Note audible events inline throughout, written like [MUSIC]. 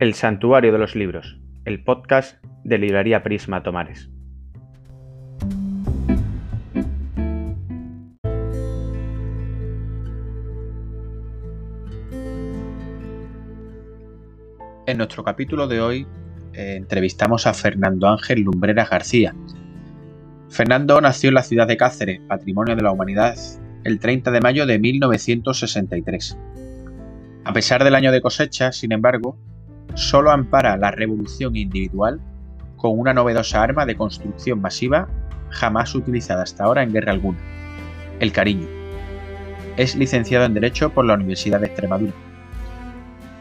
El Santuario de los Libros, el podcast de Librería Prisma Tomares. En nuestro capítulo de hoy eh, entrevistamos a Fernando Ángel Lumbreras García. Fernando nació en la ciudad de Cáceres, patrimonio de la humanidad, el 30 de mayo de 1963. A pesar del año de cosecha, sin embargo, solo ampara la revolución individual con una novedosa arma de construcción masiva jamás utilizada hasta ahora en guerra alguna, el cariño. Es licenciado en Derecho por la Universidad de Extremadura.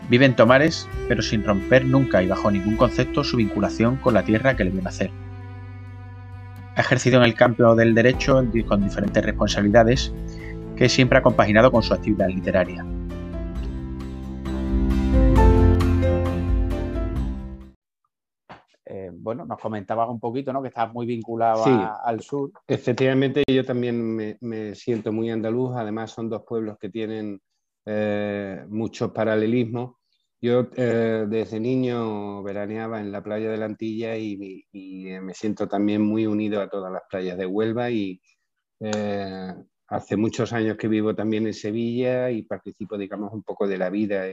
Vive en Tomares, pero sin romper nunca y bajo ningún concepto su vinculación con la tierra que le vio nacer. Ha ejercido en el campo del derecho con diferentes responsabilidades que siempre ha compaginado con su actividad literaria. Eh, bueno, nos comentabas un poquito, ¿no? Que estás muy vinculado al sur. Efectivamente, yo también me, siento muy andaluz. Además, son dos pueblos que tienen eh, muchos paralelismos. Yo eh, desde niño veraneaba en la playa de la Antilla y, me siento también muy unido a todas las playas de Huelva y hace muchos años que vivo también en Sevilla y participo, digamos, un poco de la vida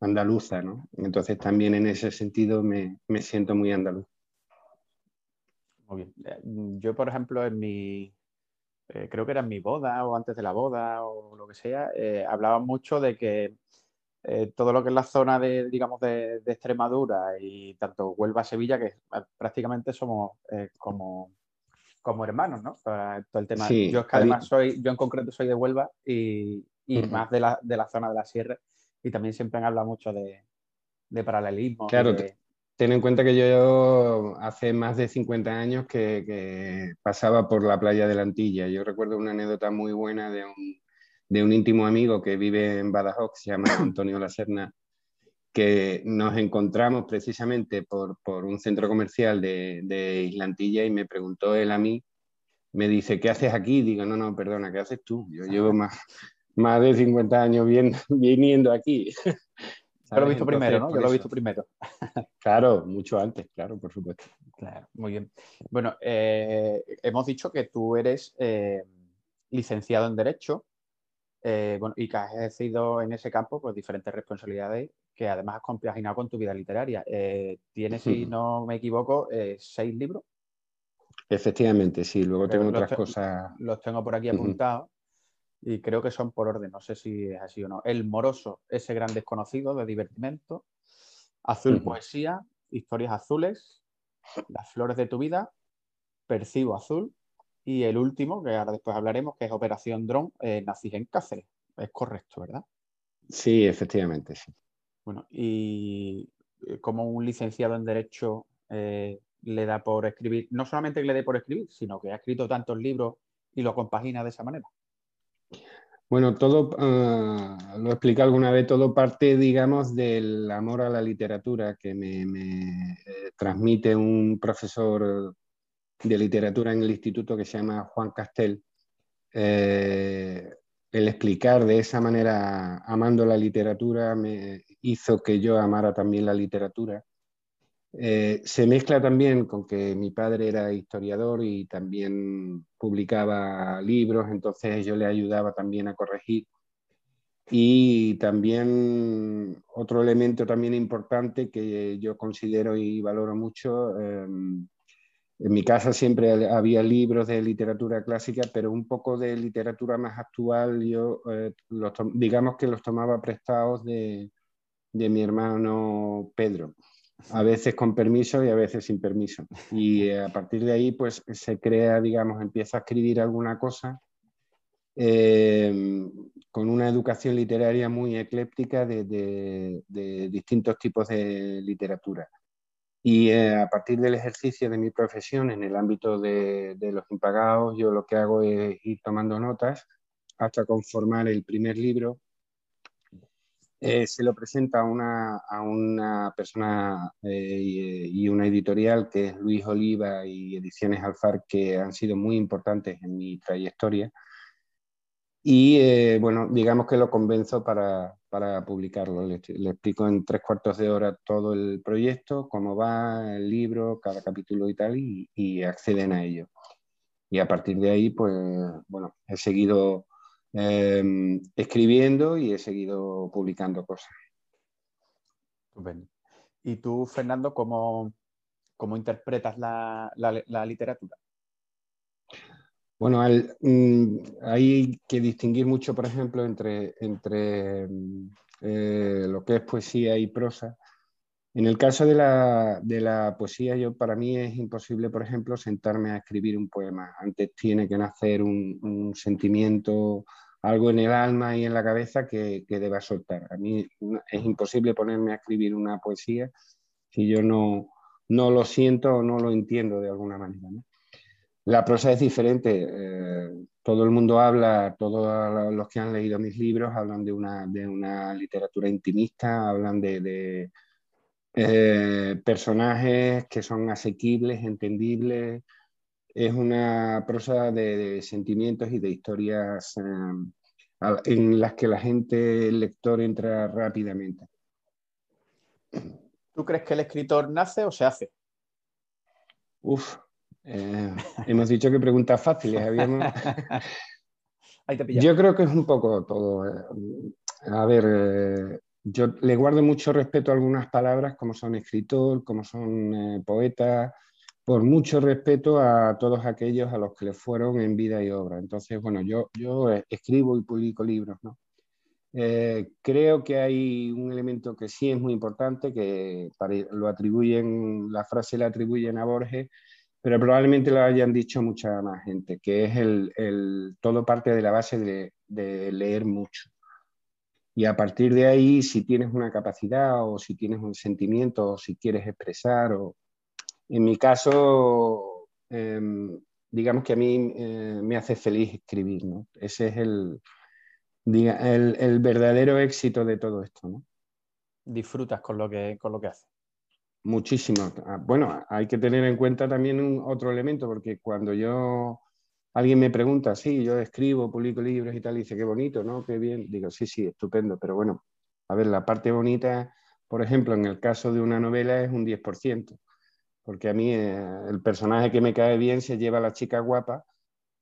andaluza, ¿no? Entonces también en ese sentido me, siento muy andaluz. Muy bien. Eh, yo, por ejemplo, en mi, eh, creo que era en mi boda o antes de la boda o lo que sea, eh, hablaba mucho de que todo lo que es la zona de, digamos, de, Extremadura y tanto Huelva, Sevilla, que prácticamente somos como, como hermanos, ¿no? Todo el tema. yo además soy, yo en concreto soy de Huelva y, más de la, de la zona de la sierra y también siempre han hablado mucho de, paralelismo. Claro, ten en cuenta que yo hace más de 50 años que, pasaba por la playa de la Antilla. Yo recuerdo una anécdota muy buena de un, íntimo amigo que vive en Badajoz, se llama [COUGHS] Antonio Lacerna, que nos encontramos precisamente por, un centro comercial de, de Islantilla y me preguntó él a mí, me dice, ¿qué haces aquí? Digo, no, no, perdona, ¿qué haces tú? Yo llevo más, más de 50 años viniendo aquí. [LAUGHS] Yo lo he visto primero, ¿no? Yo lo he visto primero. [LAUGHS] Claro, mucho antes, claro, por supuesto. Claro, muy bien. Bueno, eh, hemos dicho que tú eres eh, licenciado en Derecho eh, y que has ejercido en ese campo pues, diferentes responsabilidades que además has compaginado con tu vida literaria. tienes, si no me equivoco, seis libros. Efectivamente, sí. Luego tengo otras cosas. Los tengo por aquí apuntados y creo que son por orden, no sé si es así o no. El Moroso, ese gran desconocido de divertimento. Azul Poesía, Historias Azules, Las Flores de tu Vida, Percibo Azul y el último, que ahora después hablaremos, que es Operación Dron, eh, Nací en Cáceres. Es correcto, ¿verdad? Sí, efectivamente, sí. Bueno, y eh, como un licenciado en Derecho eh, le da por escribir, no solamente que le dé por escribir, sino que ha escrito tantos libros y lo compagina de esa manera. Bueno, todo, ah, lo expliqué alguna vez, todo parte, digamos, del amor a la literatura que me, eh, transmite un profesor de literatura en el instituto que se llama Juan Castel. Eh, el explicar de esa manera, amando la literatura, me hizo que yo amara también la literatura. Eh, se mezcla también con que mi padre era historiador y también publicaba libros, entonces yo le ayudaba también a corregir. Y también otro elemento también importante que yo considero y valoro mucho, em, en mi casa siempre había libros de literatura clásica, pero un poco de literatura más actual, yo eh, digamos que los tomaba prestados de, de mi hermano Pedro a veces con permiso y a veces sin permiso. Y eh, a partir de ahí, pues se crea, digamos, empieza a escribir alguna cosa eh, con una educación literaria muy ecléptica de, distintos tipos de literatura. Y eh, a partir del ejercicio de mi profesión en el ámbito de, los impagados, yo lo que hago es ir tomando notas hasta conformar el primer libro eh, se lo presenta a una, a una persona eh, y una editorial que es Luis Oliva y Ediciones Alfar, que han sido muy importantes en mi trayectoria. Y eh, bueno, digamos que lo convenzo para, para publicarlo. Le, explico en tres cuartos de hora todo el proyecto, cómo va el libro, cada capítulo y tal, y, acceden a ello. Y a partir de ahí, pues bueno, he seguido em, escribiendo y he seguido publicando cosas. ¿Y tú, Fernando, cómo, cómo interpretas la, la literatura? Bueno, mm, hay que distinguir mucho, por ejemplo, entre, entre mm, eh, lo que es poesía y prosa. En el caso de la, poesía, yo, para mí es imposible, por ejemplo, sentarme a escribir un poema. Antes tiene que nacer un, sentimiento, algo en el alma y en la cabeza que, que, deba soltar. A mí es imposible ponerme a escribir una poesía si yo no, no lo siento o no lo entiendo de alguna manera. La prosa es diferente. Eh, todo el mundo habla, todos los que han leído mis libros hablan de una, de una literatura intimista, hablan de, eh, personajes que son asequibles, entendibles. Es una prosa de, sentimientos y de historias eh, en las que la gente, el lector, entra rápidamente. ¿Tú crees que el escritor nace o se hace? Uf, eh, hemos dicho que preguntas fáciles. [LAUGHS] yo creo que es un poco todo. Eh, a ver, yo le guardo mucho respeto a algunas palabras como son escritor, como son poeta, por mucho respeto a todos aquellos a los que le fueron en vida y obra. Entonces, bueno, yo, yo escribo y publico libros, ¿no? creo que hay un elemento que sí es muy importante, que lo atribuyen, la frase la atribuyen a Borges, pero probablemente lo hayan dicho mucha más gente, que es el, todo parte de la base de, leer mucho. Y a partir de ahí, si tienes una capacidad o si tienes un sentimiento o si quieres expresar, o en mi caso, em, digamos que a mí eh, me hace feliz escribir, ¿no? Ese es el, el, el, verdadero éxito de todo esto, ¿no? Disfrutas con lo que, con lo que haces. Muchísimo. Ah, bueno, hay que tener en cuenta también un otro elemento, porque cuando yo alguien me pregunta, sí, yo escribo, publico libros y tal, y dice, qué bonito, ¿no? Qué bien. Digo, sí, sí, estupendo, pero bueno, a ver, la parte bonita, por ejemplo, en el caso de una novela es un 10%, porque a mí eh, el personaje que me cae bien se lleva a la chica guapa,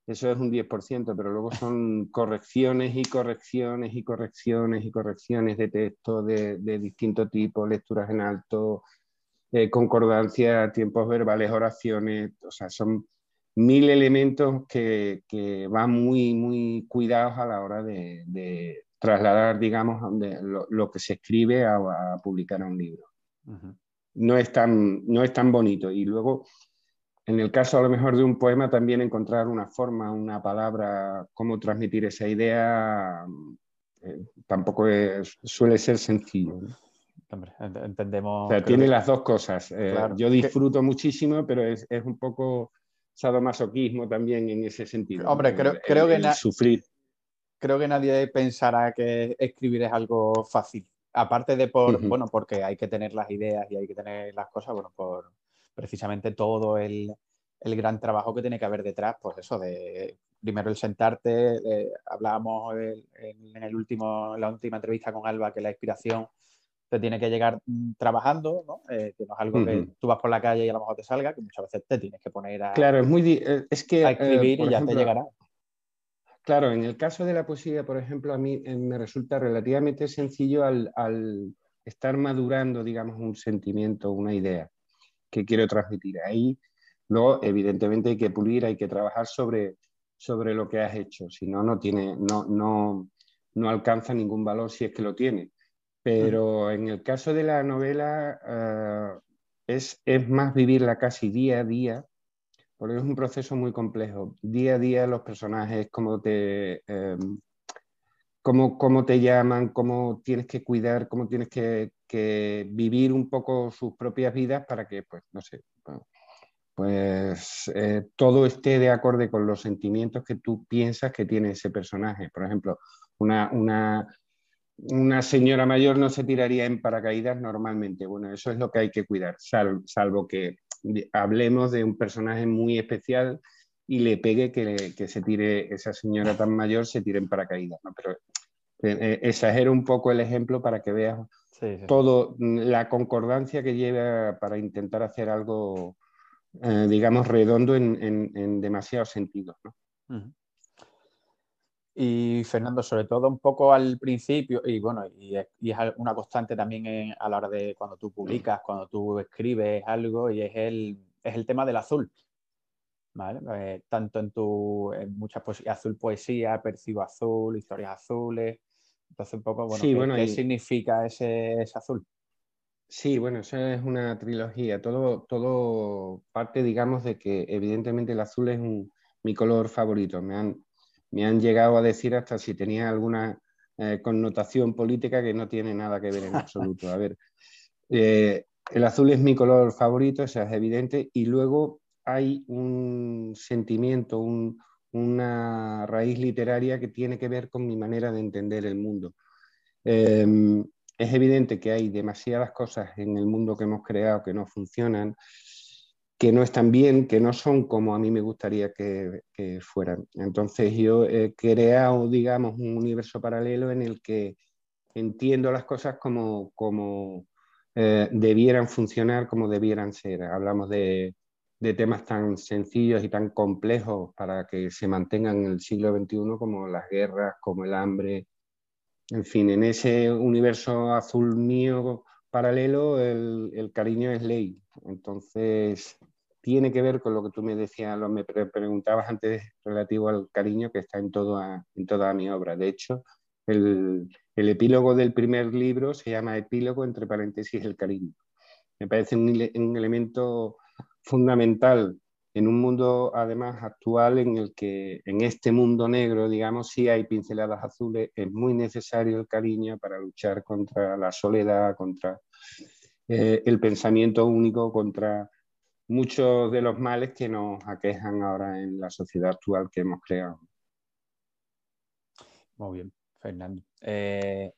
eso es un 10%, pero luego son [LAUGHS] correcciones y correcciones y correcciones y correcciones de texto de, de distinto tipo, lecturas en alto, eh, concordancia, tiempos verbales, oraciones, o sea, son mil elementos que, que van muy, muy cuidados a la hora de, trasladar, digamos, lo, que se escribe a, publicar a un libro. no, es tan, no es tan bonito. Y luego, en el caso a lo mejor de un poema, también encontrar una forma, una palabra, cómo transmitir esa idea, eh, tampoco suele ser sencillo entendemos. tiene las dos cosas. Eh, yo disfruto muchísimo, pero es, un poco sadomasoquismo también en ese sentido. Hombre, creo, que sufrir. Creo que nadie pensará que escribir es algo fácil. Aparte de por, bueno, porque hay que tener las ideas y hay que tener las cosas, bueno, por precisamente todo el, gran trabajo que tiene que haber detrás, pues eso, de primero el sentarte, hablábamos en, el último, en la última entrevista con Alba que la inspiración te tiene que llegar mm, trabajando, ¿no? Eh, que no es algo que tú vas por la calle y a lo mejor te salga, que muchas veces te tienes que poner a, claro, es muy eh, es que, a escribir eh, y ya te llegará. Claro, en el caso de la poesía, por ejemplo, a mí me resulta relativamente sencillo al, al, estar madurando, digamos, un sentimiento, una idea que quiero transmitir. Ahí, luego, evidentemente, hay que pulir, hay que trabajar sobre, sobre lo que has hecho, si no, no, tiene, no, no, no alcanza ningún valor si es que lo tiene. Pero en el caso de la novela eh, es, es, más vivirla casi día a día, porque es un proceso muy complejo. Día a día los personajes, cómo te, em, cómo, cómo, te llaman, cómo tienes que cuidar, cómo tienes que, que, vivir un poco sus propias vidas para que, pues, no sé, pues eh, todo esté de acorde con los sentimientos que tú piensas que tiene ese personaje. Por ejemplo, una, una una señora mayor no se tiraría en paracaídas normalmente. Bueno, eso es lo que hay que cuidar, salvo que hablemos de un personaje muy especial y le pegue que, que, se tire esa señora tan mayor, se tire en paracaídas. ¿no? Pero eh, eh, exagero un poco el ejemplo para que veas todo, mm, la concordancia que lleva para intentar hacer algo, eh, digamos, redondo en, en, demasiados sentidos. ¿no? Y Fernando, sobre todo un poco al principio, y bueno, y es, una constante también a la hora de cuando tú publicas, cuando tú escribes algo, y es el, es el tema del azul. ¿Vale? Eh, tanto en tu en muchas poesías, azul poesía, percibo azul, historias azules. Entonces, un poco, bueno, ¿qué, significa ese, ese, azul? Sí, bueno, eso es una trilogía. Todo, todo parte, digamos, de que evidentemente el azul es mi color favorito. Me han, me han llegado a decir hasta si tenía alguna eh, connotación política que no tiene nada que ver en absoluto. A ver, eh, el azul es mi color favorito, eso es evidente, y luego hay un sentimiento, una raíz literaria que tiene que ver con mi manera de entender el mundo. Em, es evidente que hay demasiadas cosas en el mundo que hemos creado que no funcionan, que no están bien, que no son como a mí me gustaría que, fueran. Entonces yo he creado, digamos, un universo paralelo en el que entiendo las cosas como, como eh, debieran funcionar, como debieran ser. Hablamos de, de, temas tan sencillos y tan complejos para que se mantengan en el siglo XXI como las guerras, como el hambre. En fin, en ese universo azul mío paralelo, el, el cariño es ley. Entonces, tiene que ver con lo que tú me decías, lo me preguntabas antes relativo al cariño que está en, todo en toda mi obra. De hecho, el, epílogo del primer libro se llama epílogo entre paréntesis el cariño. Me parece un, un elemento fundamental en un mundo además actual en el que en este mundo negro, digamos, sí hay pinceladas azules, es muy necesario el cariño para luchar contra la soledad, contra eh, el pensamiento único, contra muchos de los males que nos aquejan ahora en la sociedad actual que hemos creado. Muy bien, Fernando. Eh,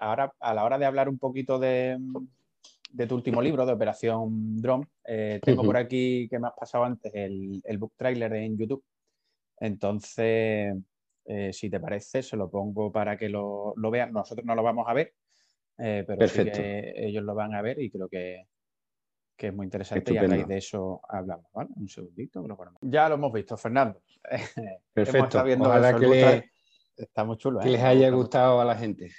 ahora, a la hora de hablar un poquito de, tu último libro, de Operación Drone, eh, tengo por aquí que me has pasado antes el, book trailer en YouTube. Entonces, eh, si te parece, se lo pongo para que lo, vean. Nosotros no lo vamos a ver, pero ellos lo van a ver y creo que, que es muy interesante y a raíz de eso hablamos, ¿vale? Un segundito. Ya lo hemos visto, Fernando. [LAUGHS] Perfecto. Ojalá que está muy chulo. Que les ¿eh? haya gustado a la gente.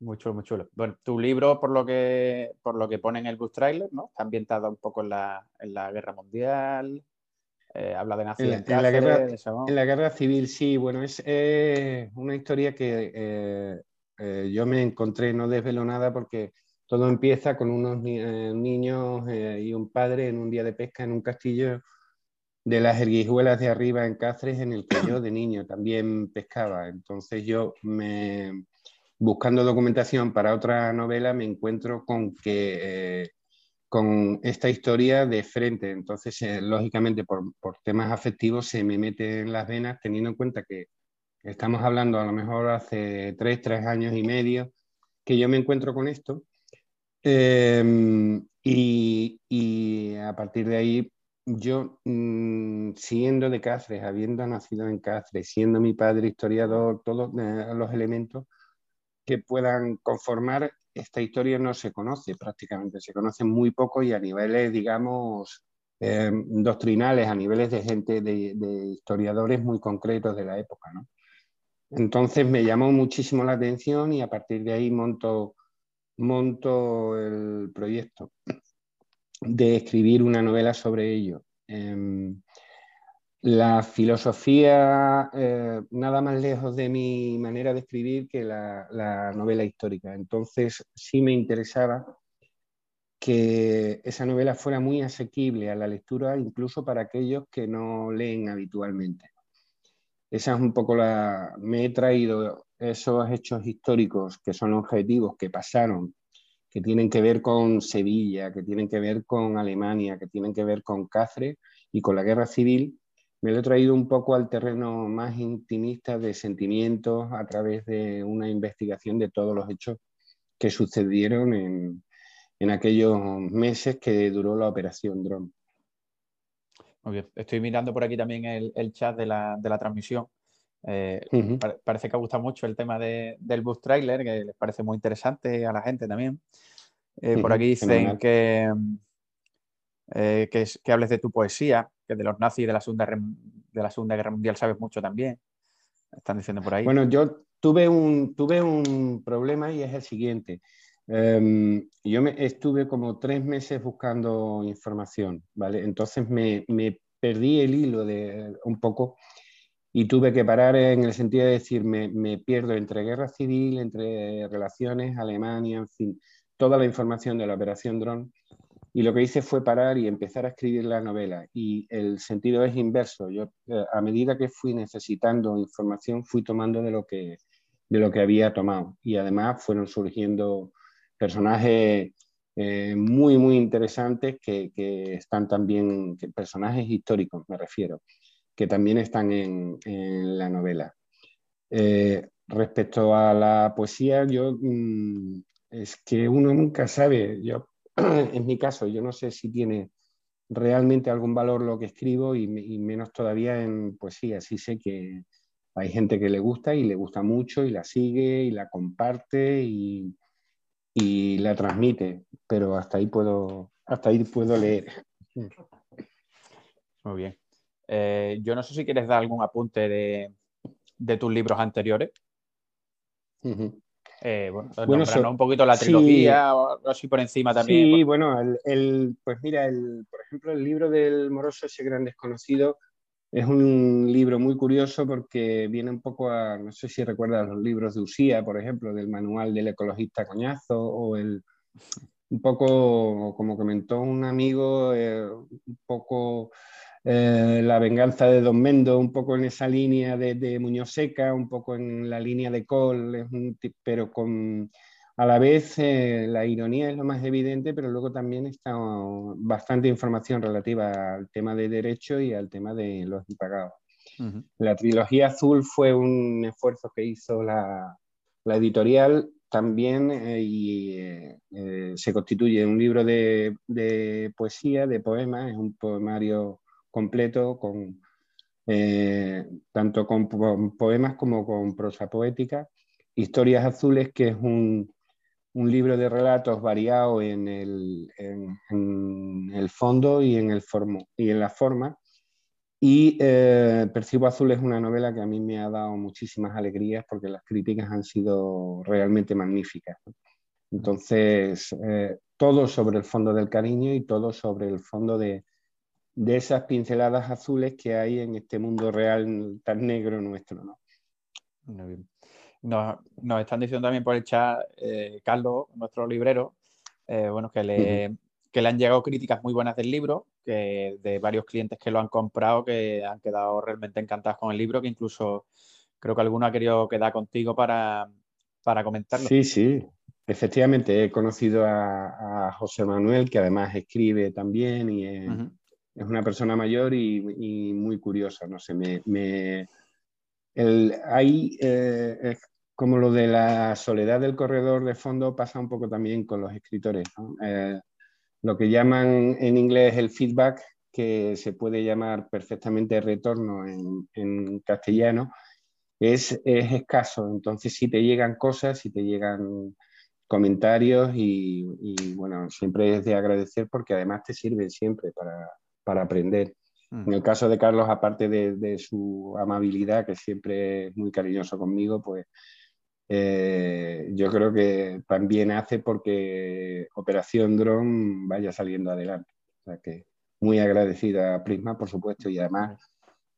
Muy chulo, muy chulo. Bueno, tu libro, por lo que, por lo que pone en el bus trailer, ¿no? Está ambientado un poco en la, en la guerra mundial. Eh, habla de nación en, la guerra, en la guerra civil, sí. Bueno, es una historia que eh, yo me encontré, no desvelo nada porque todo empieza con unos eh, niños eh, y un padre en un día de pesca en un castillo de las erguijuelas de arriba en Cáceres, en el que yo de niño también pescaba. Entonces yo, me, buscando documentación para otra novela, me encuentro con que... Eh, con esta historia de frente. Entonces, lógicamente, por, por, temas afectivos se me mete en las venas, teniendo en cuenta que estamos hablando a lo mejor hace tres, tres años y medio que yo me encuentro con esto Em, y, a partir de ahí, yo, mm, siendo de Cáceres, habiendo nacido en Cáceres, siendo mi padre historiador, todos eh, los elementos que puedan conformar esta historia no se conoce prácticamente, se conoce muy poco y a niveles, digamos, em, doctrinales, a niveles de gente, de, de, historiadores muy concretos de la época. ¿no? Entonces me llamó muchísimo la atención y a partir de ahí monto monto el proyecto de escribir una novela sobre ello. Em, la filosofía, eh, nada más lejos de mi manera de escribir que la, novela histórica. Entonces, sí me interesaba que esa novela fuera muy asequible a la lectura, incluso para aquellos que no leen habitualmente. Esa es un poco la... Me he traído esos hechos históricos que son objetivos, que pasaron, que tienen que ver con Sevilla, que tienen que ver con Alemania, que tienen que ver con Cáceres y con la guerra civil, me lo he traído un poco al terreno más intimista de sentimientos a través de una investigación de todos los hechos que sucedieron en, en aquellos meses que duró la operación Drone. Estoy mirando por aquí también el, chat de la, transmisión. Eh, parece que gusta mucho el tema del bus trailer, que les parece muy interesante a la gente también. Eh, por aquí dicen que, eh, que, hables de tu poesía, que de los nazis de la, Segunda, de la Segunda Guerra Mundial sabes mucho también. Están diciendo por ahí. Bueno, yo tuve un, tuve un problema y es el siguiente. Em, yo me, estuve como tres meses buscando información, ¿vale? Entonces me, perdí el hilo de un poco y tuve que parar en el sentido de decir, me, me, pierdo entre guerra civil, entre relaciones, Alemania, en fin, toda la información de la operación Drone. Y lo que hice fue parar y empezar a escribir la novela. Y el sentido es inverso. Yo, eh, a medida que fui necesitando información, fui tomando de lo que, de lo que había tomado. Y además fueron surgiendo personajes eh, muy, muy interesantes que, están también, personajes históricos me refiero, que también están en, la novela. Eh, respecto a la poesía, yo mm, es que uno nunca sabe, yo [CLEARS THROAT] en mi caso, yo no sé si tiene realmente algún valor lo que escribo y, y menos todavía en poesía, sí sé que hay gente que le gusta y le gusta mucho y la sigue y la comparte y, y la transmite, pero hasta ahí puedo, hasta ahí puedo leer. [LAUGHS] Muy bien. Eh, yo no sé si quieres dar algún apunte de, tus libros anteriores. Eh, bueno, un poquito la trilogía, o así por encima también. Sí, bueno, el, pues mira, el, por ejemplo, el libro del Moroso, ese gran desconocido, es un libro muy curioso porque viene un poco a, no sé si recuerdas los libros de Usía, por ejemplo, del manual del ecologista Coñazo, o el, un poco, como comentó un amigo, eh, un poco eh, la venganza de Don Mendo, un poco en esa línea de, de Muñoz Seca, un poco en la línea de Cole, pero con a la vez, eh, la ironía es lo más evidente, pero luego también está bastante información relativa al tema de derecho y al tema de los impagados. La trilogía azul fue un esfuerzo que hizo la, editorial también eh, y eh, se constituye un libro de, poesía, de poemas, es un poemario completo con tanto con poemas como con prosa poética. Historias Azules, que es un, un libro de relatos variado en el, en, el fondo y en, el formo, y en la forma. Y eh, Percibo Azul es una novela que a mí me ha dado muchísimas alegrías porque las críticas han sido realmente magníficas. Entonces, eh, todo sobre el fondo del cariño y todo sobre el fondo de, de esas pinceladas azules que hay en este mundo real tan negro nuestro. Nos, están diciendo también por el chat, eh, Carlos, nuestro librero, eh, bueno, que le, le han llegado críticas muy buenas del libro, que de varios clientes que lo han comprado, que han quedado realmente encantados con el libro, que incluso creo que alguno ha querido quedar contigo para, para comentarlo. Sí, sí, efectivamente, he conocido a, José Manuel, que además escribe también y es, una persona mayor y, muy curiosa, no sé, me... el, hay, eh, como lo de la soledad del corredor de fondo pasa un poco también con los escritores. Eh, lo que llaman en inglés el feedback, que se puede llamar perfectamente retorno en, castellano, es, escaso. Entonces, si te llegan cosas, si te llegan comentarios y, bueno, siempre es de agradecer porque además te sirve siempre para, aprender. Mm. En el caso de Carlos, aparte de, de, su amabilidad, que siempre es muy cariñoso conmigo, pues eh, yo creo que también hace porque Operación Drone vaya saliendo adelante. O sea que muy agradecida a Prisma, por supuesto, y además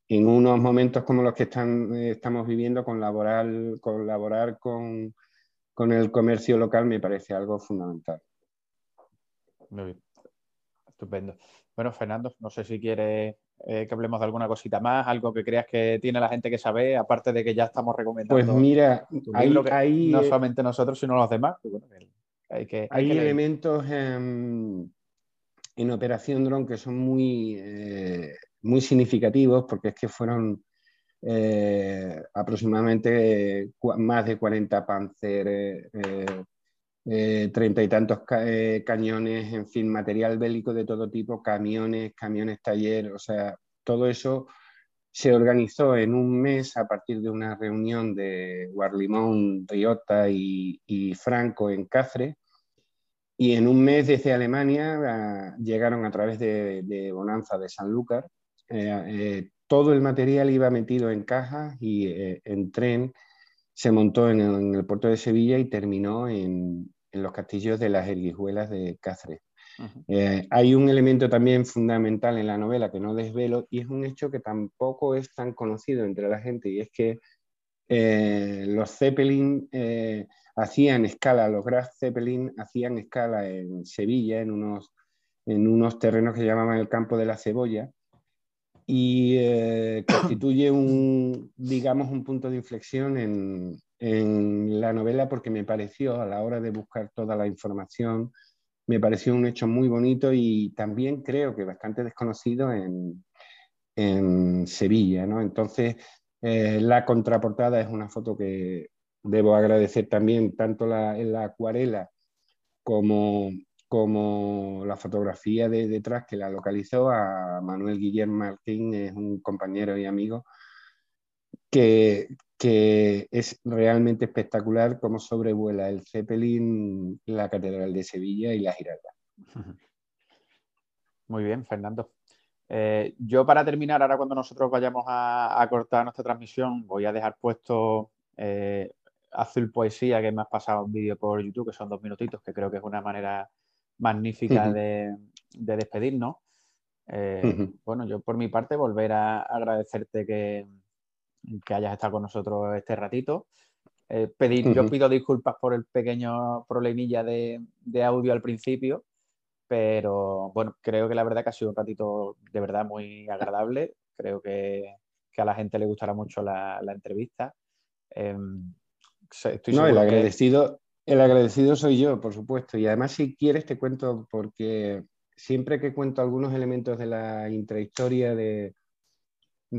en unos momentos como los que están, eh, estamos viviendo, colaborar, colaborar con, con el comercio local me parece algo fundamental. Muy bien. Estupendo. Bueno, Fernando, no sé si quieres eh, que hablemos de alguna cosita más, algo que creas que tiene la gente que sabe, aparte de que ya estamos recomendando. Pues mira, hay, no solamente nosotros, sino los demás. hay, que, hay, elementos en, Operación Drone que son muy, eh, muy significativos porque es que fueron eh, aproximadamente más de 40 Panzer eh, treinta y tantos eh, cañones, en fin, material bélico de todo tipo, camiones, camiones taller, o sea, todo eso se organizó en un mes a partir de una reunión de Guarlimón, Riota y, Franco en Cáceres. Y en un mes desde Alemania ah, llegaron a través de, Bonanza de Sanlúcar. Eh, todo el material iba metido en cajas y en tren se montó en el, puerto de Sevilla y terminó en, los castillos de las Erguijuelas de Cáceres. Eh, hay un elemento también fundamental en la novela que no desvelo y es un hecho que tampoco es tan conocido entre la gente y es que eh, los Zeppelin eh, hacían escala, los Graz Zeppelin hacían escala en Sevilla, en unos, en unos terrenos que llamaban el campo de la cebolla y eh, constituye un, digamos, un punto de inflexión en, en, la novela porque me pareció, a la hora de buscar toda la información, me pareció un hecho muy bonito y también creo que bastante desconocido en, en Sevilla, ¿no? Entonces, eh, la contraportada es una foto que debo agradecer también, tanto la, en la acuarela como como la fotografía de detrás que la localizó a Manuel Guillermo Martín, es un compañero y amigo, que, que es realmente espectacular cómo sobrevuela el Zeppelin, la Catedral de Sevilla y la Giralda. [LAUGHS] Muy bien, Fernando. Eh, yo para terminar, ahora cuando nosotros vayamos a, cortar nuestra transmisión, voy a dejar puesto eh, Azul Poesía, que me has pasado un vídeo por YouTube, que son dos minutitos, que creo que es una manera magnífica de, despedirnos. Eh, bueno, yo por mi parte volver a agradecerte que, que, hayas estado con nosotros este ratito. Eh, pedir, Yo pido disculpas por el pequeño problemilla de, audio al principio, pero bueno, creo que la verdad que ha sido un ratito de verdad muy agradable. Creo que, a la gente le gustará mucho la, entrevista. Em, estoy no, el agradecido, el agradecido soy yo, por supuesto. Y además, si quieres, te cuento, porque siempre que cuento algunos elementos de la intrahistoria de,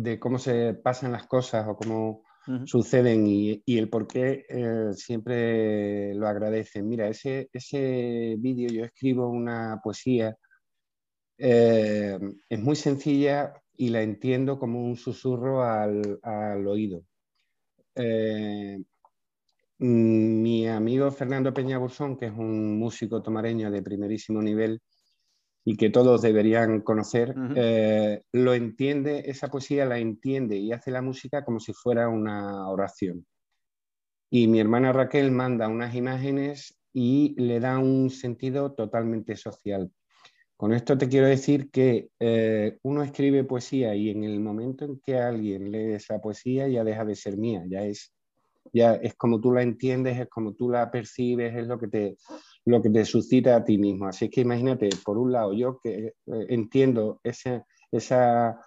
de cómo se pasan las cosas o cómo suceden y, el por qué, eh, siempre lo agradecen. Mira, ese, ese vídeo yo escribo una poesía, eh, es muy sencilla y la entiendo como un susurro al, al oído. Eh, mi amigo Fernando Peña Bursón, que es un músico tomareño de primerísimo nivel y que todos deberían conocer, eh, lo entiende, esa poesía la entiende y hace la música como si fuera una oración. Y mi hermana Raquel manda unas imágenes y le da un sentido totalmente social. Con esto te quiero decir que eh, uno escribe poesía y en el momento en que alguien lee esa poesía ya deja de ser mía, ya es ya es como tú la entiendes, es como tú la percibes, es lo que te, lo que te suscita a ti mismo. Así que imagínate, por un lado, yo que eh, entiendo esa, esa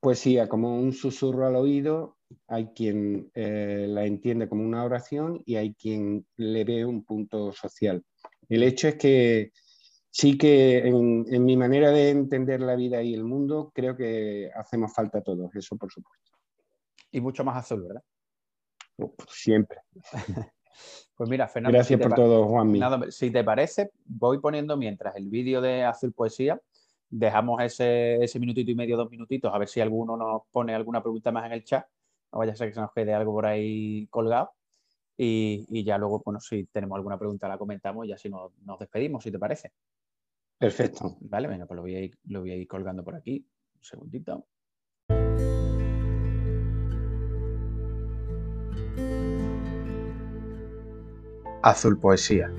poesía como un susurro al oído, hay quien eh, la entiende como una oración y hay quien le ve un punto social. El hecho es que sí que en, en, mi manera de entender la vida y el mundo, creo que hacemos falta todos, eso por supuesto. Y mucho más azul, ¿verdad? Siempre. [LAUGHS] Pues mira, Fernando. Gracias por todo, Juanmi. si te parece, voy poniendo mientras el vídeo de Azul Poesía. Dejamos ese, ese, minutito y medio, dos minutitos, a ver si alguno nos pone alguna pregunta más en el chat. Vaya a ser que se nos quede algo por ahí colgado. Y, ya luego, bueno, si tenemos alguna pregunta la comentamos y así nos, nos despedimos, si te parece. Perfecto. Vale, venga, pues lo voy a ir, lo voy a ir colgando por aquí. Un segundito. Azul Poesía.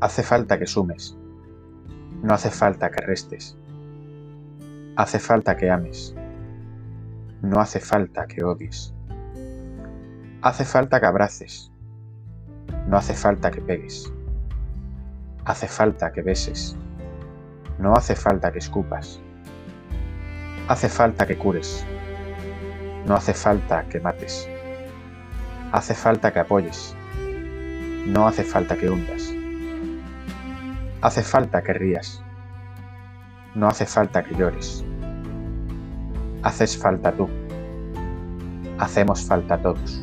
Hace falta que sumes. No hace falta que restes. Hace falta que ames. No hace falta que odies. Hace falta que abraces. No hace falta que pegues. Hace falta que beses. No hace falta que escupas. Hace falta que cures. No hace falta que mates. Hace falta que apoyes no hace falta que hundas. Hace falta que rías. No hace falta que llores. Haces falta tú. Hacemos falta todos.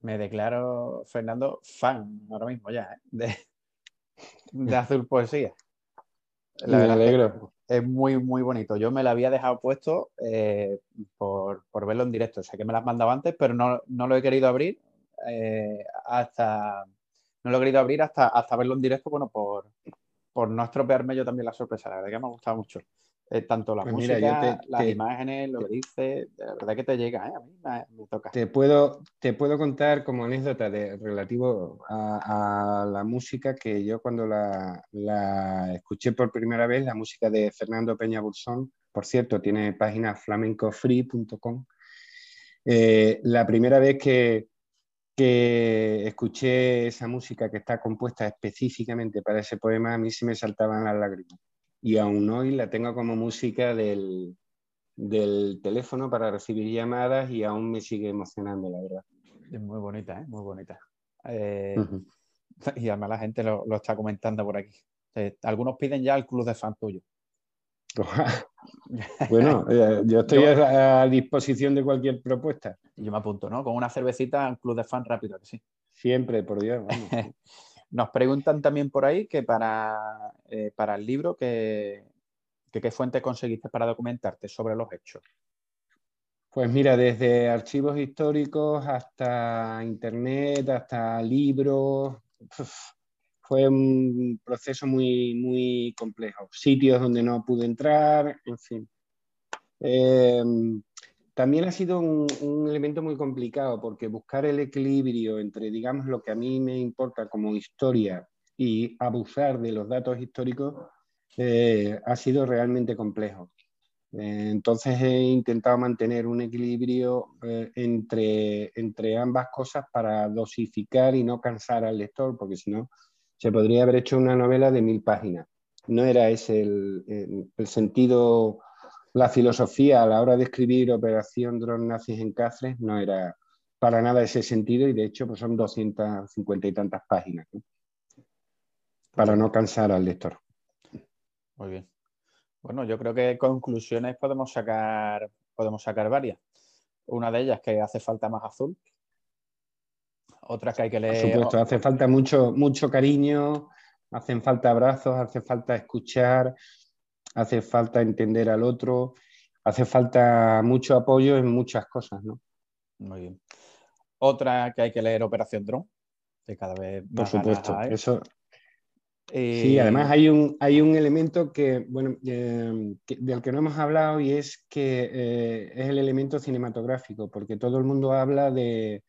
Me declaro, Fernando, fan ahora mismo ya ¿eh? de, de Azul Poesía. La me alegro. Es, muy, muy bonito. Yo me lo había dejado puesto eh, por, verlo en directo. Sé que me lo has mandado antes, pero no, lo he querido abrir eh, hasta. No lo he querido abrir hasta, hasta verlo en directo, bueno, por, por no estropearme yo también la sorpresa. La verdad que me ha gustado mucho. Eh, tanto la pues música, las imágenes, lo que dice, de verdad que te llega, ¿eh? a mí me, toca. Te puedo, te puedo contar como anécdota de, relativo a, la música que yo cuando la, la, escuché por primera vez, la música de Fernando Peña Bursón, por cierto, tiene página flamencofree.com. Eh, la primera vez que, que escuché esa música que está compuesta específicamente para ese poema, a mí se me saltaban las lágrimas y aún hoy la tengo como música del, teléfono para recibir llamadas y aún me sigue emocionando, la verdad. Es muy bonita, ¿eh? muy bonita. Eh, [LAUGHS] y además la gente lo, está comentando por aquí. Eh, algunos piden ya el club de fan tuyo. [LAUGHS] bueno, yo estoy a, disposición de cualquier propuesta. Yo me apunto, ¿no? Con una cervecita al club de fan rápido, que sí. Siempre, por Dios. [LAUGHS] Nos preguntan también por ahí que para, eh, para el libro, que, ¿qué fuente conseguiste para documentarte sobre los hechos? Pues mira, desde archivos históricos hasta internet, hasta libros, fue un proceso muy, muy complejo. Sitios donde no pude entrar, en fin. Em, también ha sido un, elemento muy complicado porque buscar el equilibrio entre, digamos, lo que a mí me importa como historia y abusar de los datos históricos eh, ha sido realmente complejo. Eh, entonces he intentado mantener un equilibrio eh, entre, ambas cosas para dosificar y no cansar al lector, porque si no, se podría haber hecho una novela de mil páginas. No era ese el sentido la filosofía a la hora de escribir Operación Dron Nazis en Cáceres no era para nada ese sentido y de hecho pues son 250 y tantas páginas para no cansar al lector. Muy bien. Bueno, yo creo que conclusiones podemos sacar, podemos sacar varias. Una de ellas que hace falta más azul. Otra que hay que leer. Por supuesto, hace falta mucho, mucho cariño, hacen falta abrazos, hace falta escuchar, hace falta entender al otro, hace falta mucho apoyo en muchas cosas, ¿no? Muy bien. Otra que hay que leer, Operación Drone, que cada vez más. Por supuesto, eso. Sí, además hay un, hay un elemento que, bueno, eh, del que no hemos hablado y es que eh, es el elemento cinematográfico, porque todo el mundo habla de,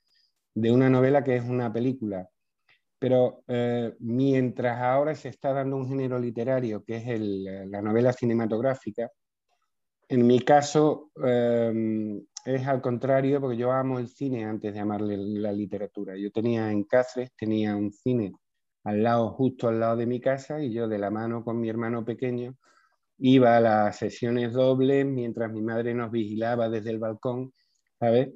de una novela que es una película. Pero eh, mientras ahora se está dando un género literario, que es la novela cinematográfica, en mi caso em, es al contrario, porque yo amo el cine antes de amarle la literatura. Yo tenía en Cáceres, tenía un cine al lado, justo al lado de mi casa, y yo de la mano con mi hermano pequeño iba a las sesiones dobles mientras mi madre nos vigilaba desde el balcón, ¿sabes?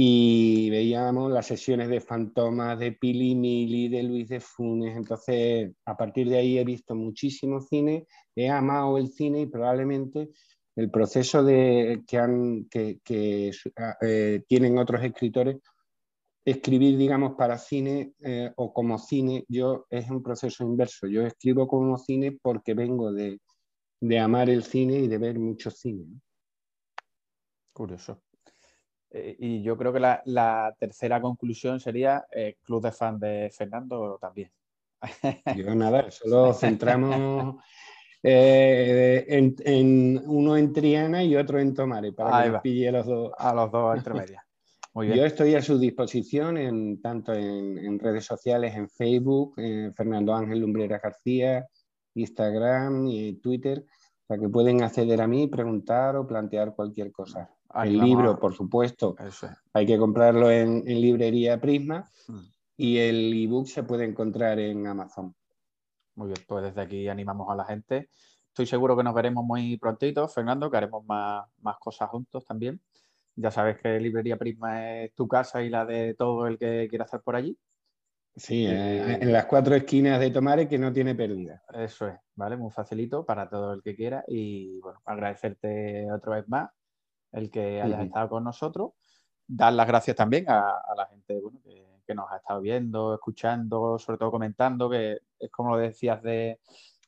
Y veíamos las sesiones de Fantomas, de Pili Mili, de Luis de Funes. Entonces, a partir de ahí he visto muchísimo cine, he amado el cine y probablemente el proceso de, que, han, que, ah, eh, tienen otros escritores, escribir, digamos, para cine eh, o como cine, yo es un proceso inverso. Yo escribo como cine porque vengo de, de amar el cine y de ver mucho cine. Curioso. Eh, y yo creo que la, tercera conclusión sería eh, club de fan de Fernando también. Yo nada, [LAUGHS] solo centramos eh, en, uno en Triana y otro en Tomare para que pille los dos. A los dos entre medias. Yo estoy a su disposición en, tanto en, redes sociales, en Facebook, Fernando Ángel Lumbrera García, Instagram y Twitter, para que pueden acceder a mí, preguntar o plantear cualquier cosa el libro, por supuesto, hay que comprarlo en, librería Prisma hmm. y el ebook se puede encontrar en Amazon. Muy bien, pues desde aquí animamos a la gente. Estoy seguro que nos veremos muy prontito, Fernando, que haremos más, cosas juntos también. Ya sabes que Librería Prisma es tu casa y la de todo el que quiera estar por allí. Sí, eh, en las cuatro esquinas de Tomare que no tiene pérdida. Eso es, ¿vale? Muy facilito para todo el que quiera y bueno, agradecerte otra vez más el que hayas estado con nosotros. dar las gracias también a, la gente que, nos ha estado viendo, escuchando, sobre todo comentando, que es como lo decías de,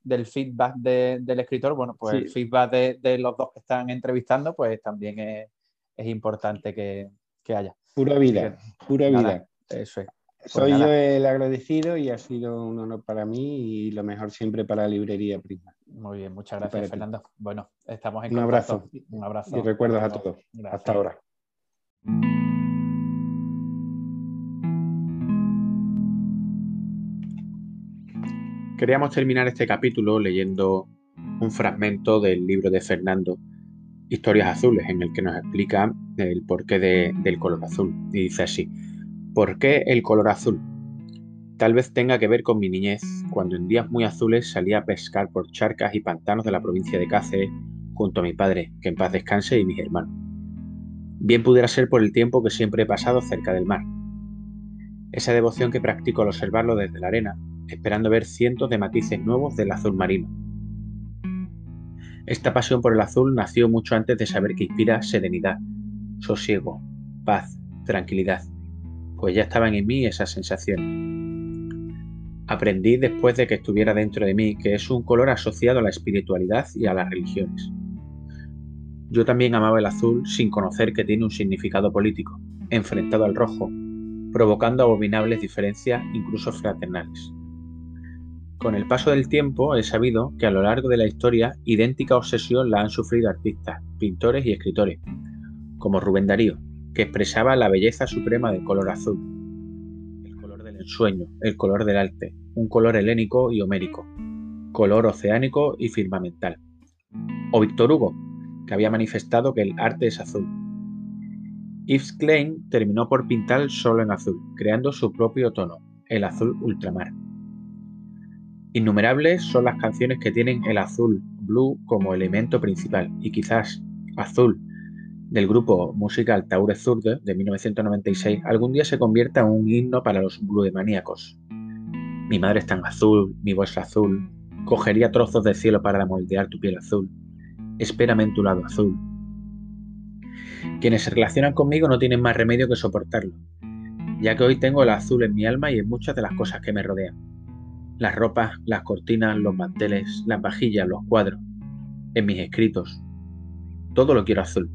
del feedback del escritor, bueno, pues el feedback de, los dos que están entrevistando, pues también es, importante que, haya. Pura vida, pura vida. Eso es. Pues Soy yo el agradecido y ha sido un honor para mí y lo mejor siempre para la librería Prisma. Muy bien, muchas gracias, Fernando. Bueno, estamos en Un abrazo. Un abrazo. Y recuerdos a todos. Hasta ahora. Queríamos terminar este capítulo leyendo un fragmento del libro de Fernando, Historias Azules, en el que nos explica el porqué del color azul. Y dice así, ¿por qué el color azul? Tal vez tenga que ver con mi niñez, cuando en días muy azules salía a pescar por charcas y pantanos de la provincia de Cáceres junto a mi padre, que en paz descanse, y mis hermanos. Bien pudiera ser por el tiempo que siempre he pasado cerca del mar. Esa devoción que practico al observarlo desde la arena esperando ver cientos de matices nuevos del azul marino. Esta pasión por el azul nació mucho antes de saber que inspira serenidad, sosiego, paz, tranquilidad, pues ya estaban en mí esas sensaciones. Aprendí después de que estuviera dentro de mí que es un color asociado a la espiritualidad y a las religiones. Yo también amaba el azul sin conocer que tiene un significado político, enfrentado al rojo, provocando abominables diferencias incluso fraternales. Con el paso del tiempo he sabido que a lo largo de la historia idéntica obsesión la han sufrido artistas, pintores y escritores, como Rubén Darío, que expresaba la belleza suprema del color azul, el ensueño, el color del arte, un color helénico y homérico, color oceánico y firmamental. O Víctor Hugo, que había manifestado que el arte es azul. Yves Klein terminó por pintar solo en azul, creando su propio tono, el azul ultramar. Innumerables son las canciones que tienen el azul, blue, como elemento principal y quizás azul del grupo musical Taure Zurde de 1996 algún día se convierta en un himno para los maníacos. Mi madre está en azul, mi voz es azul, cogería trozos de cielo para moldear tu piel azul, espérame en tu lado azul. Quienes se relacionan conmigo no tienen más remedio que soportarlo, ya que hoy tengo el azul en mi alma y en muchas de las cosas que me rodean las ropas, las cortinas, los manteles, las vajillas, los cuadros, en mis escritos. Todo lo quiero azul.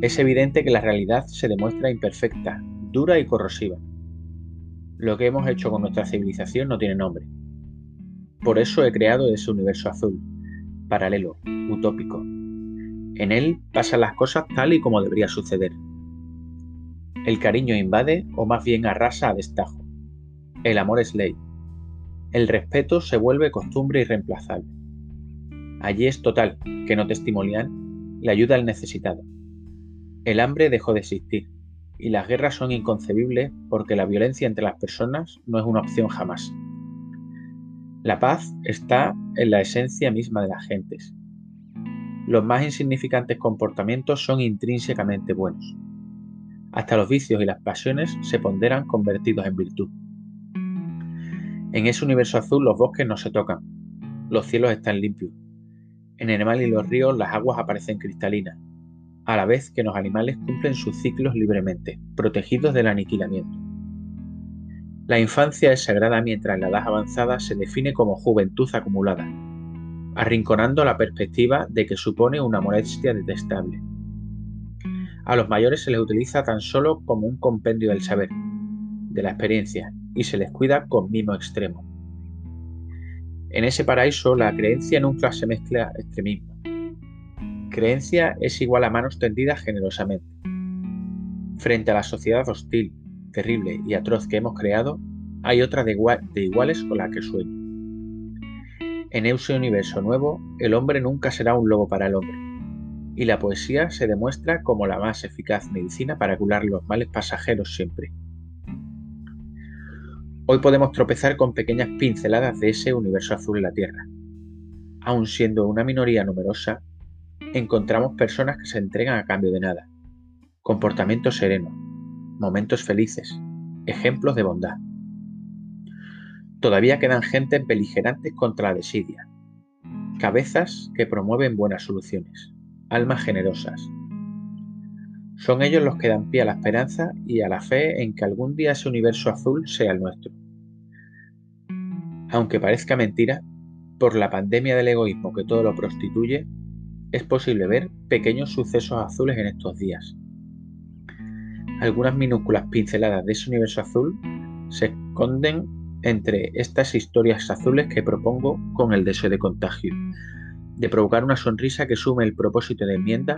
Es evidente que la realidad se demuestra imperfecta, dura y corrosiva. Lo que hemos hecho con nuestra civilización no tiene nombre. Por eso he creado ese universo azul, paralelo, utópico. En él pasan las cosas tal y como debería suceder. El cariño invade o más bien arrasa a destajo. El amor es ley. El respeto se vuelve costumbre irreemplazable. Allí es total, que no testimonial, la ayuda al necesitado. El hambre dejó de existir, y las guerras son inconcebibles porque la violencia entre las personas no es una opción jamás. La paz está en la esencia misma de las gentes. Los más insignificantes comportamientos son intrínsecamente buenos. Hasta los vicios y las pasiones se ponderan convertidos en virtud. En ese universo azul los bosques no se tocan, los cielos están limpios. En el mar y los ríos las aguas aparecen cristalinas, a la vez que los animales cumplen sus ciclos libremente, protegidos del aniquilamiento. La infancia es sagrada mientras la edad avanzada se define como juventud acumulada, arrinconando la perspectiva de que supone una molestia detestable. A los mayores se les utiliza tan solo como un compendio del saber, de la experiencia y se les cuida con mimo extremo. En ese paraíso la creencia nunca se mezcla extremismo. Creencia es igual a manos tendidas generosamente. Frente a la sociedad hostil, terrible y atroz que hemos creado, hay otra de, de iguales con la que sueño. En ese universo nuevo, el hombre nunca será un lobo para el hombre, y la poesía se demuestra como la más eficaz medicina para curar los males pasajeros siempre. Hoy podemos tropezar con pequeñas pinceladas de ese universo azul en la Tierra. Aun siendo una minoría numerosa, encontramos personas que se entregan a cambio de nada, comportamiento sereno, momentos felices, ejemplos de bondad. Todavía quedan gentes beligerantes contra la desidia, cabezas que promueven buenas soluciones, almas generosas. Son ellos los que dan pie a la esperanza y a la fe en que algún día ese universo azul sea el nuestro. Aunque parezca mentira, por la pandemia del egoísmo que todo lo prostituye, es posible ver pequeños sucesos azules en estos días. Algunas minúsculas pinceladas de ese universo azul se esconden entre estas historias azules que propongo con el deseo de contagio, de provocar una sonrisa que sume el propósito de enmienda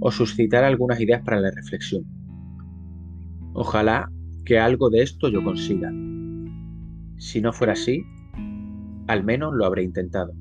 o suscitar algunas ideas para la reflexión. Ojalá que algo de esto yo consiga. Si no fuera así, al menos lo habré intentado.